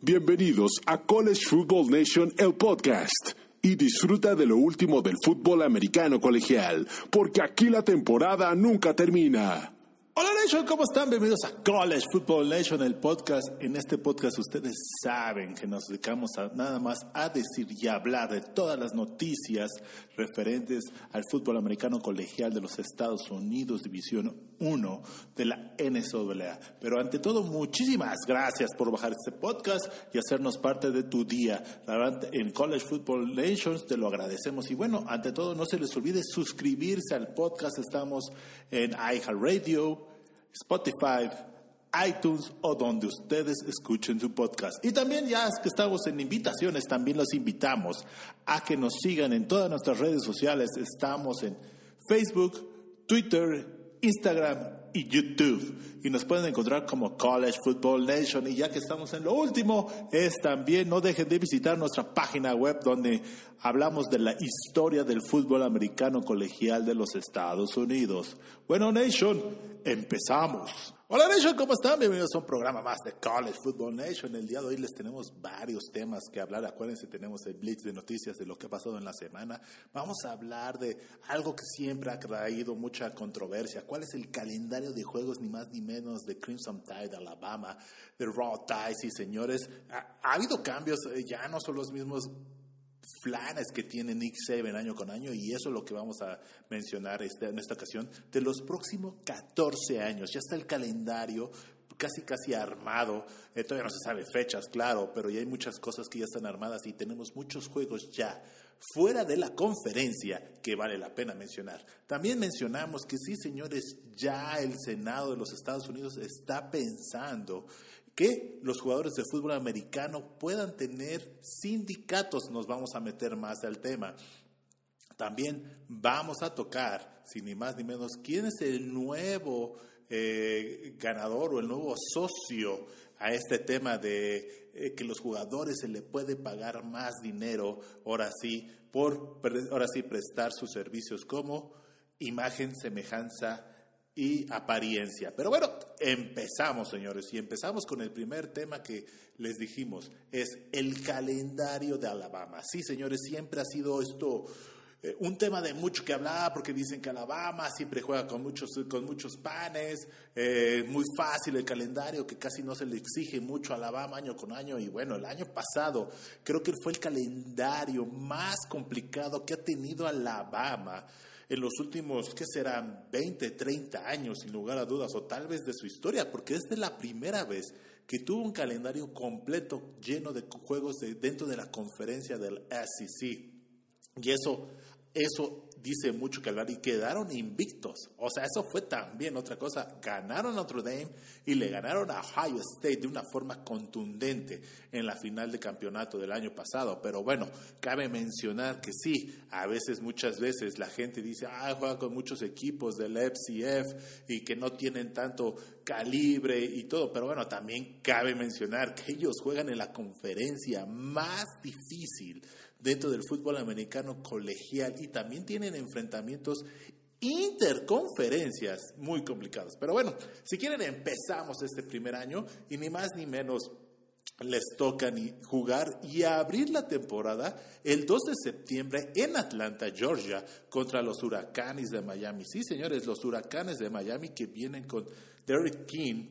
Bienvenidos a College Football Nation, el podcast. Y disfruta de lo último del fútbol americano colegial, porque aquí la temporada nunca termina. Hola Nation, ¿cómo están? Bienvenidos a College Football Nation, el podcast. En este podcast ustedes saben que nos dedicamos a nada más a decir y hablar de todas las noticias referentes al fútbol americano colegial de los Estados Unidos, División 1 de la NCAA. Pero ante todo, muchísimas gracias por bajar este podcast y hacernos parte de tu día. La verdad, en College Football Nation te lo agradecemos. Y bueno, ante todo, no se les olvide suscribirse al podcast. Estamos en iHeartRadio, Spotify, iTunes o donde ustedes escuchen su podcast. Y también ya que estamos en invitaciones, también los invitamos a que nos sigan en todas nuestras redes sociales. Estamos en Facebook, Twitter, Instagram y YouTube. Y nos pueden encontrar como College Football Nation. Y ya que estamos en lo último, es también no dejen de visitar nuestra página web donde hablamos de la historia del fútbol americano colegial de los Estados Unidos. Bueno, Nation, empezamos. Hola Nation, ¿cómo están? Bienvenidos a un programa más de College Football Nation. El día de hoy les tenemos varios temas que hablar. Acuérdense, tenemos el blitz de noticias de lo que ha pasado en la semana. Vamos a hablar de algo que siempre ha traído mucha controversia. ¿Cuál es el calendario de juegos, ni más ni menos, de Crimson Tide, Alabama, de Raw Ties? Y señores, ha, ha habido cambios, eh, ya no son los mismos flanes que tiene Nick Saban año con año y eso es lo que vamos a mencionar este, en esta ocasión de los próximos 14 años. Ya está el calendario casi casi armado, eh, todavía no se sabe fechas, claro, pero ya hay muchas cosas que ya están armadas y tenemos muchos juegos ya fuera de la conferencia que vale la pena mencionar. También mencionamos que sí, señores, ya el Senado de los Estados Unidos está pensando que los jugadores de fútbol americano puedan tener sindicatos. Nos vamos a meter más al tema. También vamos a tocar, sin ni más ni menos, quién es el nuevo eh, ganador o el nuevo socio a este tema de eh, que los jugadores se le puede pagar más dinero, ahora sí, por ahora sí prestar sus servicios como imagen, semejanza y apariencia. Pero bueno, empezamos, señores, y empezamos con el primer tema que les dijimos, es el calendario de Alabama. Sí, señores, siempre ha sido esto eh, un tema de mucho que hablar, porque dicen que Alabama siempre juega con muchos, con muchos panes, eh, muy fácil el calendario, que casi no se le exige mucho a Alabama año con año. Y bueno, el año pasado creo que fue el calendario más complicado que ha tenido Alabama en los últimos, ¿qué serán? 20, 30 años, sin lugar a dudas, o tal vez de su historia, porque esta es la primera vez que tuvo un calendario completo lleno de juegos dentro de la conferencia del SEC. Y eso, eso dice mucho que hablar y quedaron invictos. O sea, eso fue también otra cosa. Ganaron Notre Dame y le ganaron a Ohio State de una forma contundente en la final de campeonato del año pasado. Pero bueno, cabe mencionar que sí, a veces, muchas veces la gente dice, ah, juega con muchos equipos del FCF y que no tienen tanto calibre y todo. Pero bueno, también cabe mencionar que ellos juegan en la conferencia más difícil dentro del fútbol americano colegial y también tienen enfrentamientos interconferencias muy complicados. Pero bueno, si quieren empezamos este primer año y ni más ni menos les toca ni jugar y abrir la temporada el 2 de septiembre en Atlanta, Georgia, contra los Huracanes de Miami. Sí, señores, los Huracanes de Miami que vienen con Derek King,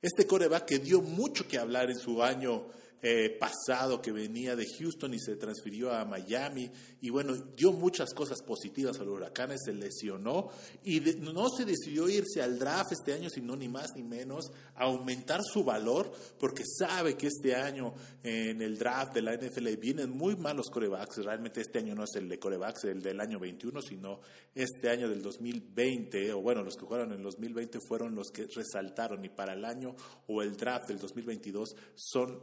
este coreback que dio mucho que hablar en su año eh, pasado que venía de Houston y se transfirió a Miami. Y bueno, dio muchas cosas positivas a los huracanes, se lesionó. Y no se decidió irse al draft este año, sino ni más ni menos aumentar su valor porque sabe que este año en el draft de la NFL vienen muy malos corebacks, realmente este año no es el de corebacks, el del año 21, sino este año del 2020, o bueno, los que jugaron en el 2020 fueron los que resaltaron. Y para el año o el draft del 2022 son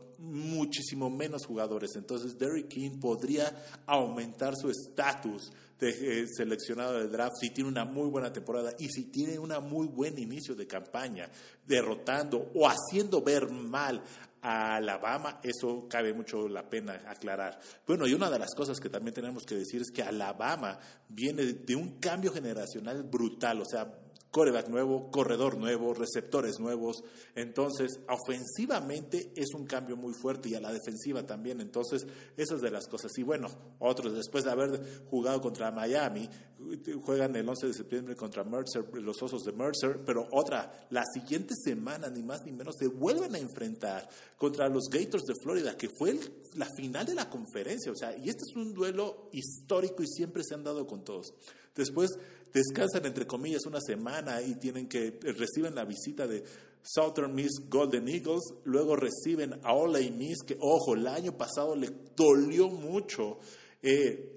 muchísimo menos jugadores. Entonces, Derrick King podría aumentar su estatus de eh, seleccionado de draft si tiene una muy buena temporada y si tiene un muy buen inicio de campaña, derrotando o haciendo ver mal a Alabama, eso cabe mucho la pena aclarar. Bueno, y una de las cosas que también tenemos que decir es que Alabama viene de un cambio generacional brutal, o sea, coreback nuevo, corredor nuevo, receptores nuevos. Entonces, ofensivamente es un cambio muy fuerte y a la defensiva también. Entonces, esas de las cosas. Y bueno, otros, después de haber jugado contra Miami, juegan el 11 de septiembre contra Mercer, los Osos de Mercer, pero otra, la siguiente semana, ni más ni menos, se vuelven a enfrentar contra los Gators de Florida, que fue la final de la conferencia. O sea, y este es un duelo histórico y siempre se han dado con todos. Después descansan entre comillas una semana y tienen que reciben la visita de Southern Miss Golden Eagles, luego reciben a Ole Miss que ojo, el año pasado le dolió mucho eh,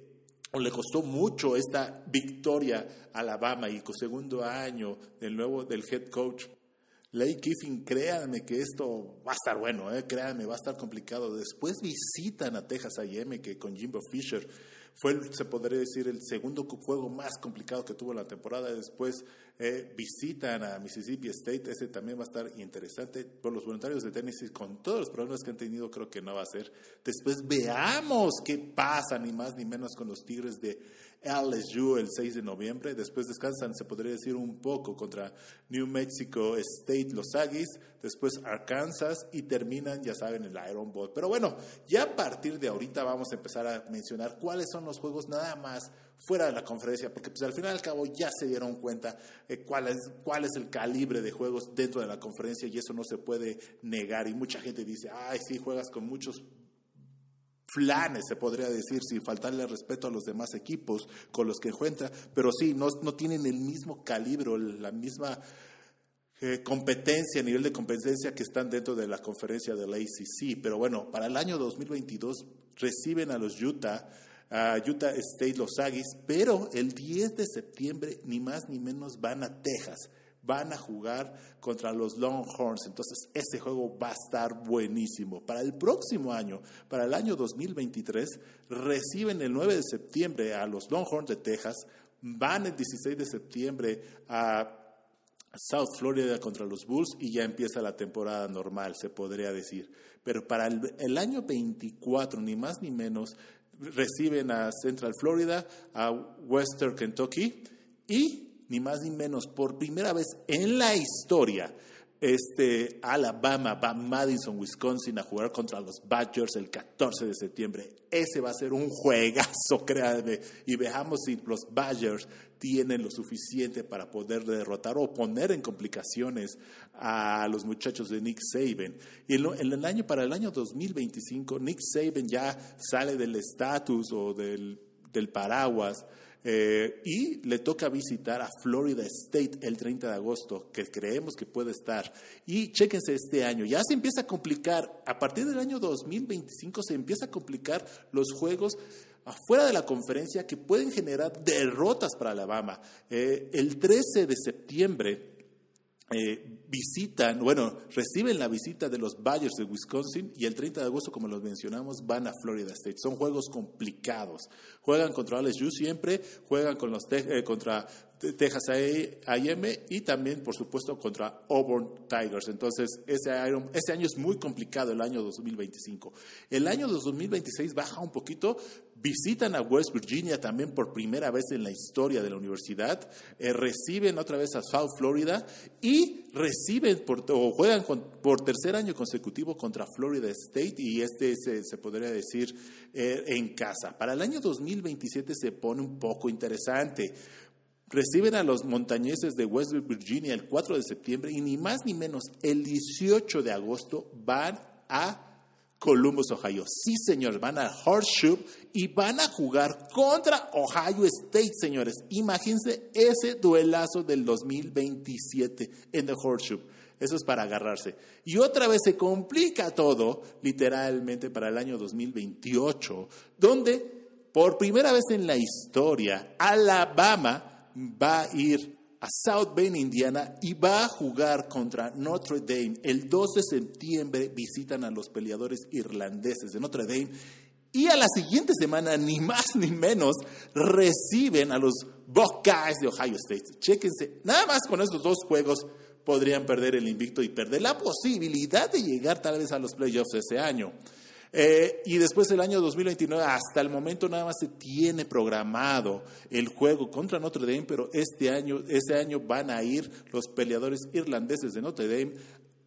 o le costó mucho esta victoria a Alabama y con segundo año del nuevo del head coach Lake Kiffin, créanme que esto va a estar bueno, eh, créanme, va a estar complicado. Después visitan a Texas A&M que con Jimbo Fisher fue, se podría decir, el segundo juego más complicado que tuvo la temporada. Después eh, visitan a Mississippi State, ese también va a estar interesante. Por los voluntarios de Tennessee, con todos los problemas que han tenido, creo que no va a ser. Después veamos qué pasa, ni más ni menos, con los Tigres de LSU el 6 de noviembre. Después descansan, se podría decir, un poco contra New Mexico State, los Aggies. Después Arkansas y terminan, ya saben, el Iron Bowl. Pero bueno, ya a partir de ahorita vamos a empezar a mencionar cuáles son los juegos nada más fuera de la conferencia, porque pues al final y al cabo ya se dieron cuenta eh, cuál, es, cuál es el calibre de juegos dentro de la conferencia y eso no se puede negar. Y mucha gente dice, ay, sí, juegas con muchos flanes, se podría decir, sin faltarle respeto a los demás equipos con los que encuentra, pero sí, no, no tienen el mismo calibre, la misma eh, competencia, nivel de competencia que están dentro de la conferencia de la ACC. Pero bueno, para el año 2022 reciben a los Utah, a Utah State, los Aggies, pero el 10 de septiembre ni más ni menos van a Texas van a jugar contra los Longhorns. Entonces, ese juego va a estar buenísimo. Para el próximo año, para el año 2023, reciben el 9 de septiembre a los Longhorns de Texas, van el 16 de septiembre a South Florida contra los Bulls y ya empieza la temporada normal, se podría decir. Pero para el, el año 24, ni más ni menos, reciben a Central Florida, a Western Kentucky y ni más ni menos, por primera vez en la historia, este, Alabama va a Madison, Wisconsin a jugar contra los Badgers el 14 de septiembre. Ese va a ser un juegazo, créanme. Y veamos si los Badgers tienen lo suficiente para poder derrotar o poner en complicaciones a los muchachos de Nick Saban. Y en, el año, para el año 2025, Nick Saban ya sale del estatus o del, del paraguas eh, y le toca visitar a Florida State el 30 de agosto, que creemos que puede estar. Y chéquense este año, ya se empieza a complicar, a partir del año 2025 se empieza a complicar los juegos afuera de la conferencia que pueden generar derrotas para Alabama. Eh, el 13 de septiembre eh, visitan, bueno, reciben la visita de los Badgers de Wisconsin y el 30 de agosto, como los mencionamos, van a Florida State. Son juegos complicados. Juegan contra LSU siempre, juegan con los eh, contra Texas A&M y también, por supuesto, contra Auburn Tigers. Entonces, ese, ese año es muy complicado, el año 2025. El año 2026 baja un poquito, visitan a West Virginia también por primera vez en la historia de la universidad, eh, reciben otra vez a South Florida y reciben por, o juegan por tercer año consecutivo contra Florida State y este se, podría decir eh, en casa. Para el año 2027 se pone un poco interesante Reciben a los montañeses de West Virginia el 4 de septiembre y ni más ni menos el 18 de agosto van a Columbus, Ohio. Sí, señores, van a Horseshoe y van a jugar contra Ohio State, señores. Imagínense ese duelazo del 2027 en The Horseshoe. Eso es para agarrarse. Y otra vez se complica todo, literalmente, para el año 2028, donde por primera vez en la historia, Alabama va a ir a South Bend, Indiana, y va a jugar contra Notre Dame. El 2 de septiembre visitan a los peleadores irlandeses de Notre Dame. Y a la siguiente semana, ni más ni menos, reciben a los Buckeyes de Ohio State. Chéquense, nada más con estos dos juegos podrían perder el invicto y perder la posibilidad de llegar tal vez a los playoffs ese año. Eh, y después el año 2029, hasta el momento nada más se tiene programado el juego contra Notre Dame, pero este año, este año van a ir los peleadores irlandeses de Notre Dame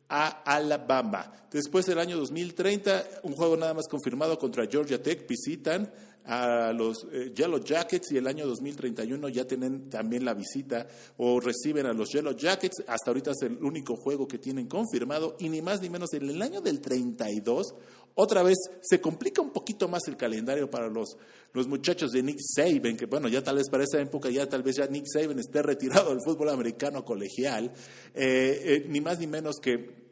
a Alabama. Después del año 2030, un juego nada más confirmado contra Georgia Tech, visitan a los eh, Yellow Jackets y el año 2031 ya tienen también la visita o reciben a los Yellow Jackets. Hasta ahorita es el único juego que tienen confirmado y ni más ni menos en el año del 32 otra vez se complica un poquito más el calendario para los, los muchachos de Nick Saban, que bueno, ya tal vez para esa época ya tal vez ya Nick Saban esté retirado del fútbol americano colegial, eh, eh, ni más ni menos que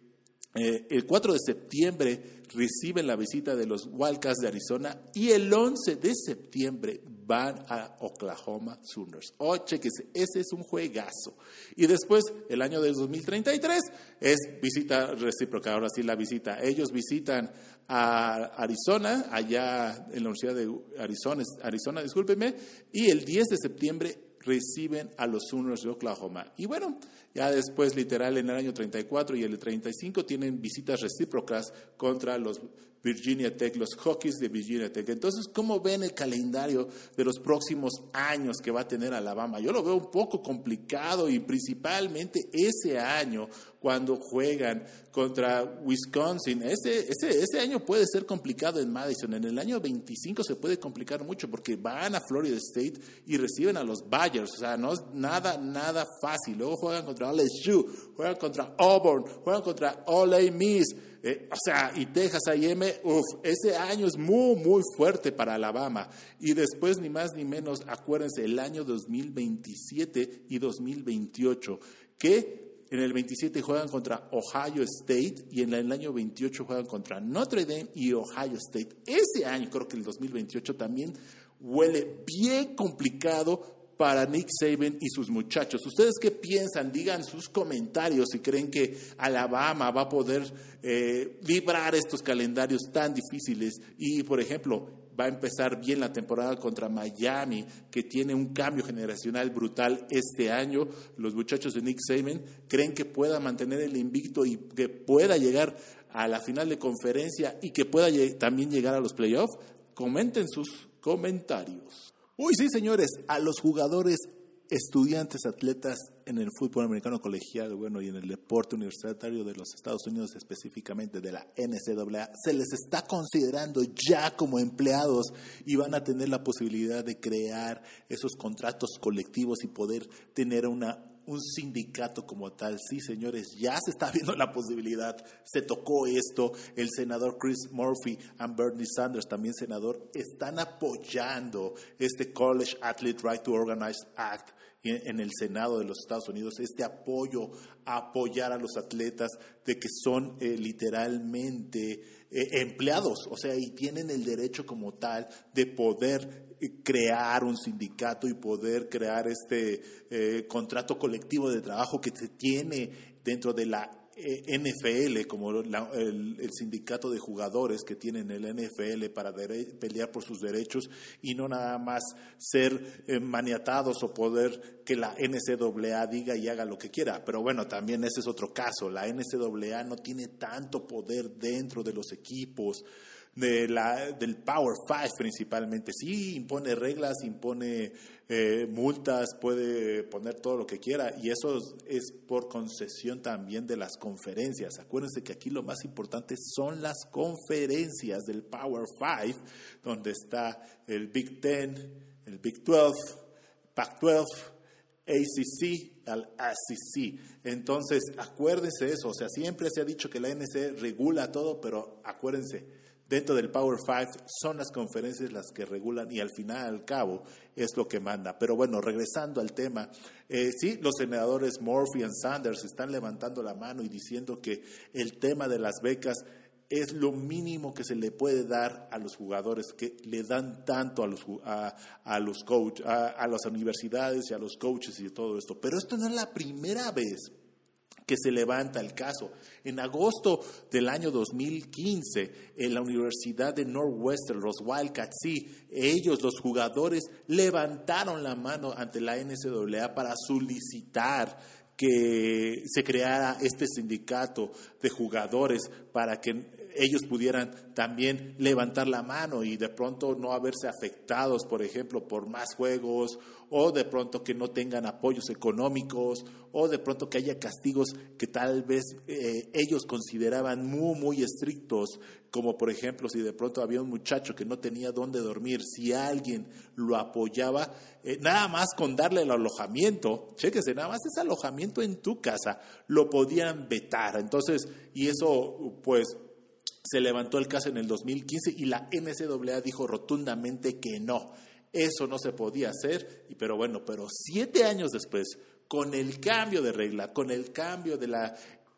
eh, el 4 de septiembre reciben la visita de los Wildcats de Arizona y el 11 de septiembre van a Oklahoma Sooners. Oh, chequese, ese es un juegazo. Y después, el año del 2033, es visita recíproca, ahora sí la visita. Ellos visitan a Arizona, allá en la Universidad de Arizona, Arizona, discúlpeme, y el 10 de septiembre reciben a los Sooners de Oklahoma. Y bueno, ya después, literal, en el año 34 y el 35 tienen visitas recíprocas contra los Virginia Tech, los Hawkeyes de Virginia Tech. Entonces, ¿cómo ven el calendario de los próximos años que va a tener Alabama? Yo lo veo un poco complicado y principalmente ese año cuando juegan contra Wisconsin. Ese, ese, ese año puede ser complicado en Madison. En el año 25 se puede complicar mucho porque van a Florida State y reciben a los Bayers. O sea, no es nada, nada fácil. Luego juegan contra LSU, juegan contra Auburn, juegan contra Ole Miss. Eh, o sea, y Texas A&M, uff, ese año es muy, muy fuerte para Alabama. Y después, ni más ni menos, acuérdense, el año 2027 y 2028, que en el 27 juegan contra Ohio State y en el año 28 juegan contra Notre Dame y Ohio State. Ese año, creo que el 2028 también huele bien complicado para Nick Saban y sus muchachos. ¿Ustedes qué piensan? Digan sus comentarios si creen que Alabama va a poder eh, librar estos calendarios tan difíciles. Y, por ejemplo, va a empezar bien la temporada contra Miami, que tiene un cambio generacional brutal este año. Los muchachos de Nick Saban creen que pueda mantener el invicto y que pueda llegar a la final de conferencia y que pueda también llegar a los playoffs. Comenten sus comentarios. Uy, sí, señores, a los jugadores, estudiantes, atletas en el fútbol americano colegial, bueno, y en el deporte universitario de los Estados Unidos, específicamente de la NCAA, se les está considerando ya como empleados y van a tener la posibilidad de crear esos contratos colectivos y poder tener una un sindicato como tal. Sí, señores, ya se está viendo la posibilidad. Se tocó esto. El senador Chris Murphy y Bernie Sanders, también senador, están apoyando este College Athlete Right to Organize Act en el Senado de los Estados Unidos, este apoyo a apoyar a los atletas de que son eh, literalmente eh, empleados, o sea, y tienen el derecho como tal de poder crear un sindicato y poder crear este eh, contrato colectivo de trabajo que se tiene dentro de la eh, NFL, como el, sindicato de jugadores que tienen el NFL para pelear por sus derechos y no nada más ser eh, maniatados o poder que la NCAA diga y haga lo que quiera. Pero bueno, también ese es otro caso. La NCAA no tiene tanto poder dentro de los equipos de la, del Power Five principalmente. Sí, impone reglas, impone eh, multas, puede poner todo lo que quiera y eso es por concesión también de las conferencias. Acuérdense que aquí lo más importante son las conferencias del Power Five, donde está el Big Ten, el Big 12, Pac-12, ACC, al ACC. Entonces, acuérdense eso, o sea, siempre se ha dicho que la NC regula todo, pero acuérdense, dentro del Power Five son las conferencias las que regulan y al final, al cabo, es lo que manda. Pero bueno, regresando al tema, eh, sí, los senadores Murphy y Sanders están levantando la mano y diciendo que el tema de las becas es lo mínimo que se le puede dar a los jugadores que le dan tanto a los a, los coach, a las universidades y a los coaches y todo esto. Pero esto no es la primera vez que se levanta el caso. En agosto del año 2015, en la Universidad de Northwestern, los Wildcats, sí, ellos, los jugadores, levantaron la mano ante la NCAA para solicitar que se creara este sindicato de jugadores para que ellos pudieran también levantar la mano y de pronto no haberse afectados, por ejemplo, por más juegos o de pronto que no tengan apoyos económicos o de pronto que haya castigos que tal vez eh, ellos consideraban muy, muy estrictos, como por ejemplo si de pronto había un muchacho que no tenía dónde dormir, si alguien lo apoyaba, eh, nada más con darle el alojamiento, chéquese, nada más ese alojamiento en tu casa, lo podían vetar. Entonces, y eso pues se levantó el caso en el 2015 y la NCAA dijo rotundamente que no eso no se podía hacer, pero bueno, pero siete años después, con el cambio de regla, con el cambio de la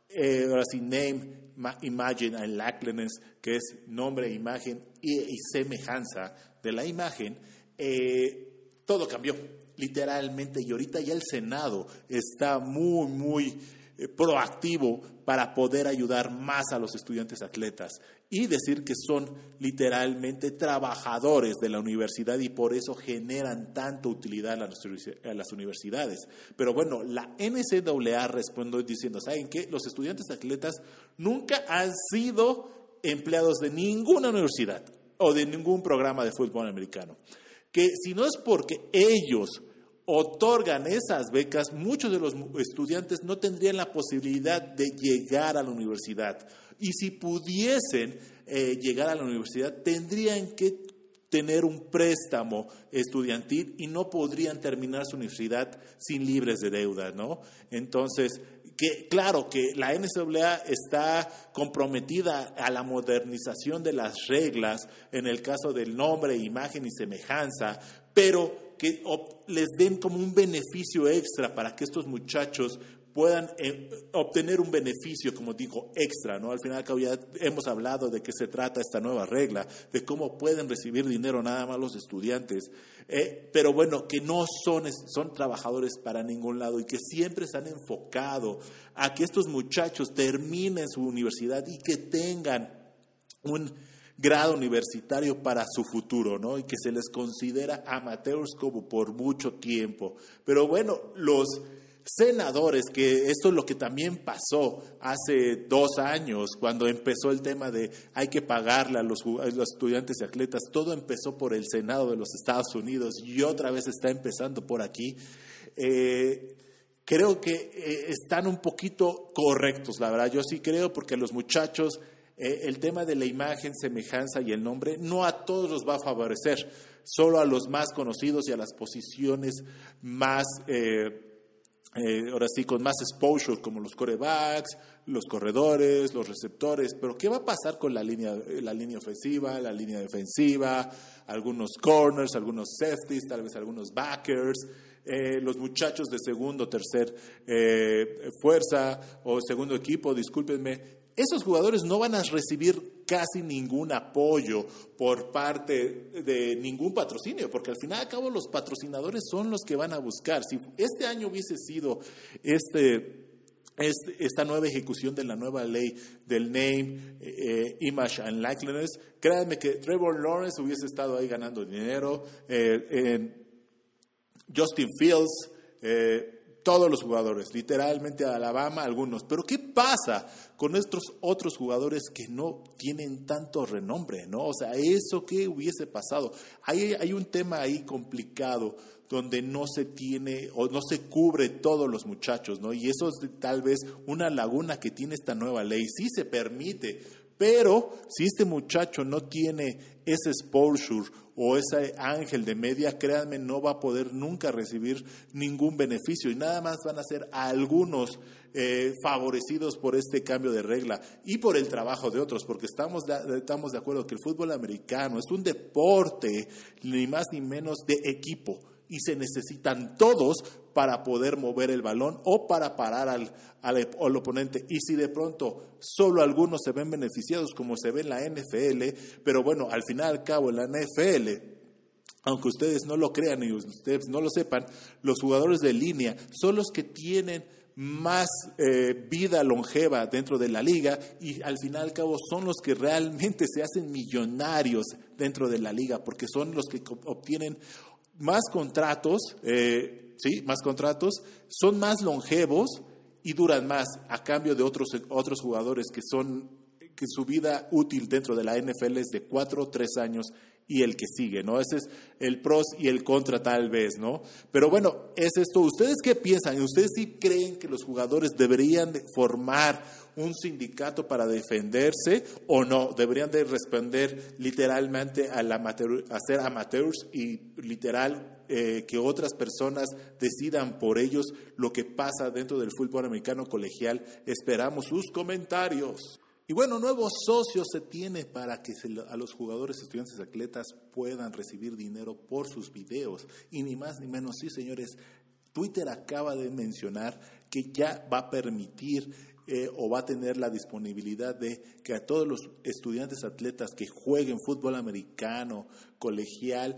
eh, name, imagine and likeness, que es nombre, imagen y, semejanza de la imagen, eh, todo cambió, literalmente, y ahorita ya el Senado está muy, muy proactivo para poder ayudar más a los estudiantes atletas y decir que son literalmente trabajadores de la universidad y por eso generan tanta utilidad a las, universidades. Pero bueno, la NCAA respondió diciendo, ¿saben qué? Los estudiantes atletas nunca han sido empleados de ninguna universidad o de ningún programa de fútbol americano. Que si no es porque ellos otorgan esas becas, muchos de los estudiantes no tendrían la posibilidad de llegar a la universidad. Y si pudiesen eh, llegar a la universidad, tendrían que tener un préstamo estudiantil y no podrían terminar su universidad sin libres de deuda, ¿no? Entonces, que claro que la NCAA está comprometida a la modernización de las reglas en el caso del nombre, imagen y semejanza, pero que les den como un beneficio extra para que estos muchachos puedan eh, obtener un beneficio, como digo, extra, ¿no? Al final ya hemos hablado de qué se trata esta nueva regla, de cómo pueden recibir dinero nada más los estudiantes, eh, pero bueno, que no son, son trabajadores para ningún lado y que siempre se han enfocado a que estos muchachos terminen su universidad y que tengan un grado universitario para su futuro, ¿no? Y que se les considera amateurs como por mucho tiempo. Pero bueno, los senadores, que esto es lo que también pasó hace dos años, cuando empezó el tema de hay que pagarle a los, estudiantes y atletas, todo empezó por el Senado de los Estados Unidos y otra vez está empezando por aquí. Eh, creo que eh, están un poquito correctos, la verdad. Yo sí creo porque los muchachos eh, el tema de la imagen, semejanza y el nombre no a todos los va a favorecer, solo a los más conocidos y a las posiciones más, eh, eh, ahora sí, con más exposure, como los corebacks, los corredores, los receptores. Pero ¿qué va a pasar con la línea, la línea ofensiva, la línea defensiva, algunos corners, algunos safeties, tal vez algunos backers? los muchachos de segundo, tercer fuerza o segundo equipo, discúlpenme, esos jugadores no van a recibir casi ningún apoyo por parte de ningún patrocinio, porque al final y al cabo los patrocinadores son los que van a buscar. Si este año hubiese sido este, esta nueva ejecución de la nueva ley del name, eh, image and likeness, créanme que Trevor Lawrence hubiese estado ahí ganando dinero, eh, Justin Fields, eh, todos los jugadores, literalmente Alabama algunos. Pero ¿qué pasa con estos otros jugadores que no tienen tanto renombre? ¿no? O sea, ¿eso qué hubiese pasado? Hay, hay un tema ahí complicado donde no se tiene o no se cubre todos los muchachos, ¿no? Y eso es tal vez una laguna que tiene esta nueva ley. Sí se permite, pero si este muchacho no tiene ese exposure o ese ángel de media, créanme, no va a poder nunca recibir ningún beneficio. Y nada más van a ser algunos eh, favorecidos por este cambio de regla y por el trabajo de otros, porque estamos estamos de acuerdo que el fútbol americano es un deporte ni más ni menos de equipo y se necesitan todos para poder mover el balón o para parar al, al, oponente. Y si de pronto solo algunos se ven beneficiados, como se ve en la NFL, pero bueno, al final al cabo en la NFL, aunque ustedes no lo crean y ustedes no lo sepan, los jugadores de línea son los que tienen más eh, vida longeva dentro de la liga y al final al cabo son los que realmente se hacen millonarios dentro de la liga porque son los que obtienen más contratos, eh, sí, más contratos, son más longevos y duran más a cambio de otros, otros jugadores que son que su vida útil dentro de la NFL es de cuatro o tres años y el que sigue, ¿no? Ese es el pros y el contra tal vez, ¿no? Pero bueno, es esto. ¿Ustedes qué piensan? ¿Ustedes sí creen que los jugadores deberían de formar un sindicato para defenderse o no? ¿Deberían de responder literalmente al amateur, a ser amateurs y literal eh, que otras personas decidan por ellos lo que pasa dentro del fútbol americano colegial? Esperamos sus comentarios. Y bueno, nuevos socios se tiene para que a los jugadores, estudiantes, atletas puedan recibir dinero por sus videos. Y ni más ni menos, sí, señores, Twitter acaba de mencionar que ya va a permitir eh, o va a tener la disponibilidad de que a todos los estudiantes atletas que jueguen fútbol americano, colegial,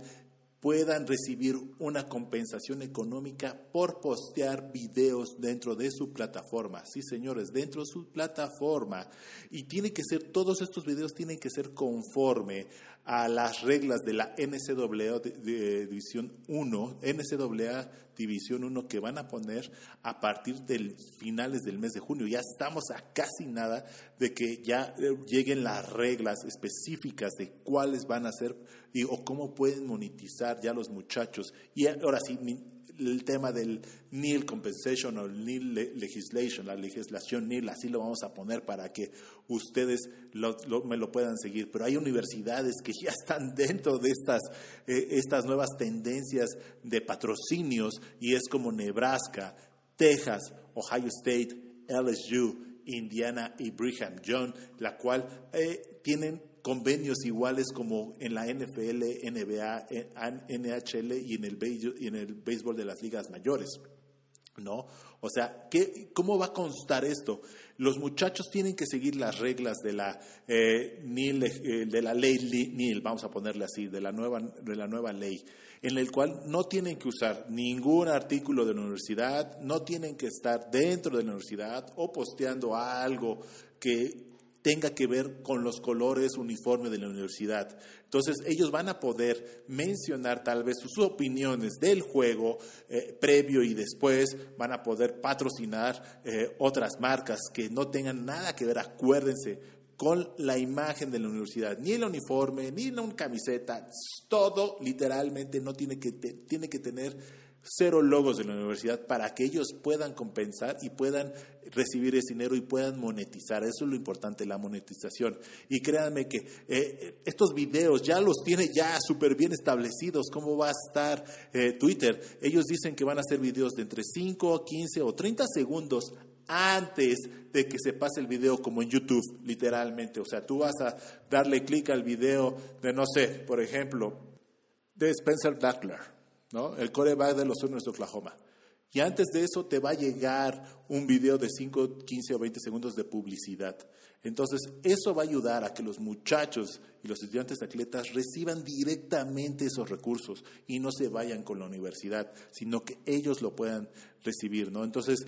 puedan recibir una compensación económica por postear videos dentro de su plataforma. Sí, señores, dentro de su plataforma. Y tiene que ser, todos estos videos tienen que ser conforme a las reglas de la NCAA de, División 1, NCAA División 1 que van a poner a partir de finales del mes de junio. Ya estamos a casi nada de que ya eh, lleguen las reglas específicas de cuáles van a ser y, o cómo pueden monetizar ya los muchachos. Y ahora sí, el tema del NIL Compensation o NIL Legislation, la legislación NIL, así lo vamos a poner para que ustedes me lo puedan seguir. Pero hay universidades que ya están dentro de estas, eh, estas nuevas tendencias de patrocinios y es como Nebraska, Texas, Ohio State, LSU, Indiana y Brigham Young, la cual eh, tienen convenios iguales como en la NFL, NBA, NHL y en el, y en el béisbol de las ligas mayores. ¿No? O sea, ¿qué, ¿cómo va a constar esto? Los muchachos tienen que seguir las reglas de la, eh, eh, de la ley NIL, vamos a ponerle así, de la, nueva, de la nueva ley, en el cual no tienen que usar ningún artículo de la universidad, no tienen que estar dentro de la universidad o posteando algo que tenga que ver con los colores uniformes de la universidad. Entonces ellos van a poder mencionar tal vez sus opiniones del juego eh, previo y después, van a poder patrocinar eh, otras marcas que no tengan nada que ver, acuérdense, con la imagen de la universidad, ni el uniforme, ni la camiseta, todo literalmente no tiene que, tiene que tener cero logos de la universidad para que ellos puedan compensar y puedan recibir ese dinero y puedan monetizar. Eso es lo importante, la monetización. Y créanme que eh, estos videos ya los tiene ya súper bien establecidos. ¿Cómo va a estar eh, Twitter? Ellos dicen que van a hacer videos de entre 5, 15 o 30 segundos antes de que se pase el video como en YouTube, literalmente. O sea, tú vas a darle clic al video de, no sé, por ejemplo, de Spencer Duckler ¿no? El coreback de los Sonos de Oklahoma. Y antes de eso te va a llegar un video de 5, 15 o 20 segundos de publicidad. Entonces, eso va a ayudar a que los muchachos y los estudiantes atletas reciban directamente esos recursos y no se vayan con la universidad, sino que ellos lo puedan recibir, ¿no? Entonces,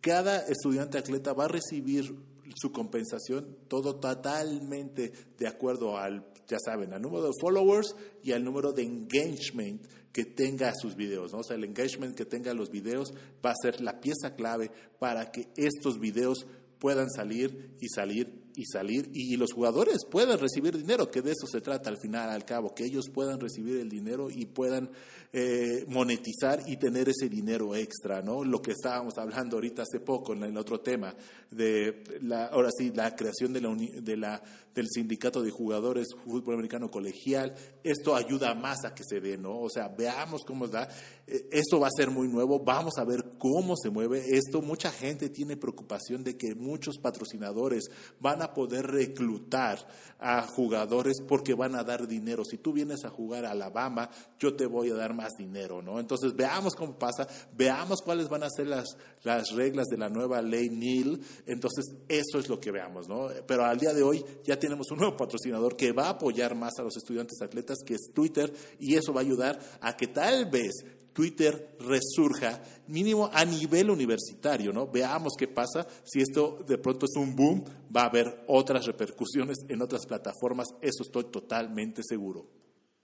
cada estudiante atleta va a recibir su compensación todo totalmente de acuerdo al, ya saben, al número de followers y al número de engagement que tenga sus videos, ¿no? O sea, el engagement que tenga los videos va a ser la pieza clave para que estos videos puedan salir y salir y salir y los jugadores puedan recibir dinero, que de eso se trata al final, al cabo, que ellos puedan recibir el dinero y puedan eh, monetizar y tener ese dinero extra, ¿no? Lo que estábamos hablando ahorita hace poco en el otro tema, de la, ahora sí, la creación de la, de la, del sindicato de jugadores fútbol americano colegial, esto ayuda más a que se dé, ¿no? O sea, veamos cómo da, eh, esto va a ser muy nuevo, vamos a ver cómo se mueve esto, mucha gente tiene preocupación de que muchos patrocinadores van a poder reclutar a jugadores porque van a dar dinero. Si tú vienes a jugar a Alabama, yo te voy a dar más dinero, ¿no? Entonces veamos cómo pasa, veamos cuáles van a ser las, las reglas de la nueva ley NIL. Entonces eso es lo que veamos, ¿no? Pero al día de hoy ya tenemos un nuevo patrocinador que va a apoyar más a los estudiantes atletas, que es Twitter, y eso va a ayudar a que tal vez Twitter resurja, mínimo a nivel universitario, ¿no? Veamos qué pasa. Si esto de pronto es un boom, va a haber otras repercusiones en otras plataformas, eso estoy totalmente seguro.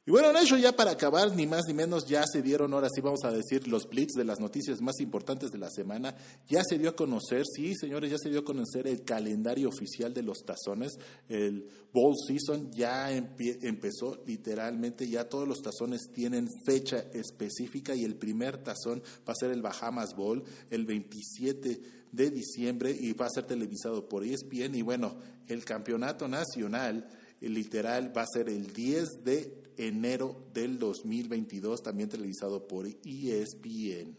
Y bueno, Nation, ya para acabar, ni más ni menos, ya se dieron, ahora sí vamos a decir, los blitz de las noticias más importantes de la semana. Ya se dio a conocer, sí, señores, ya se dio a conocer el calendario oficial de los tazones. El Bowl Season ya empezó literalmente, ya todos los tazones tienen fecha específica y el primer tazón va a ser el Bahamas Bowl el 27 de diciembre y va a ser televisado por ESPN. Y bueno, el campeonato nacional literal va a ser el 10 de enero del 2022, también televisado por ESPN.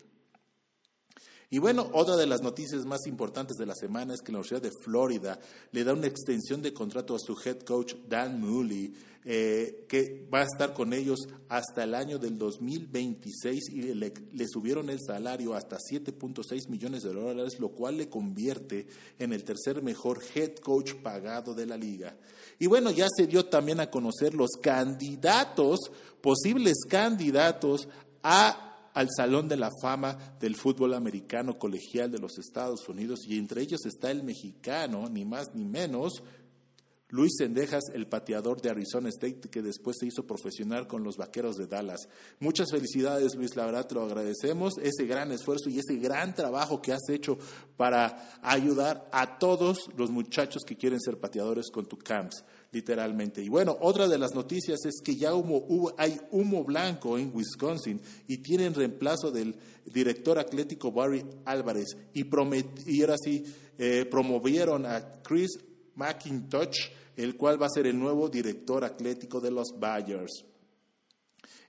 Y bueno, otra de las noticias más importantes de la semana es que la Universidad de Florida le da una extensión de contrato a su head coach Dan Mooley, eh, que va a estar con ellos hasta el año del 2026 y le, le subieron el salario hasta 7.6 millones de dólares, lo cual le convierte en el tercer mejor head coach pagado de la liga. Y bueno, ya se dio también a conocer los candidatos, posibles candidatos a al Salón de la Fama del Fútbol Americano Colegial de los Estados Unidos y entre ellos está el mexicano, ni más ni menos, Luis Sendejas, el pateador de Arizona State, que después se hizo profesional con los Vaqueros de Dallas. Muchas felicidades, Luis, la te lo agradecemos, ese gran esfuerzo y ese gran trabajo que has hecho para ayudar a todos los muchachos que quieren ser pateadores con tu camps, literalmente. Y bueno, otra de las noticias es que ya hay humo blanco en Wisconsin y tienen reemplazo del director atlético Barry Álvarez y, y ahora sí eh, promovieron a Chris McIntosh el cual va a ser el nuevo director atlético de los Bayers.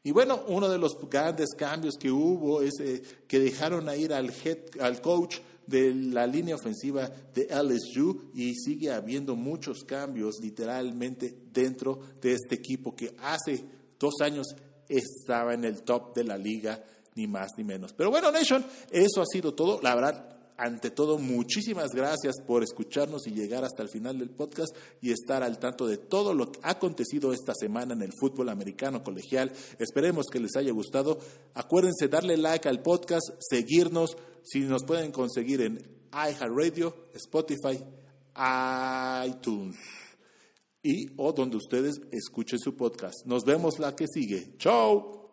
Y bueno, uno de los grandes cambios que hubo es eh, que dejaron a ir al, al coach de la línea ofensiva de LSU y sigue habiendo muchos cambios literalmente dentro de este equipo que hace dos años estaba en el top de la liga, ni más ni menos. Pero bueno, Nation, eso ha sido todo. La verdad, ante todo, muchísimas gracias por escucharnos y llegar hasta el final del podcast y estar al tanto de todo lo que ha acontecido esta semana en el fútbol americano colegial. Esperemos que les haya gustado. Acuérdense darle like al podcast, seguirnos, si nos pueden conseguir en iHeartRadio, Spotify, iTunes y o donde ustedes escuchen su podcast. Nos vemos la que sigue. Chao.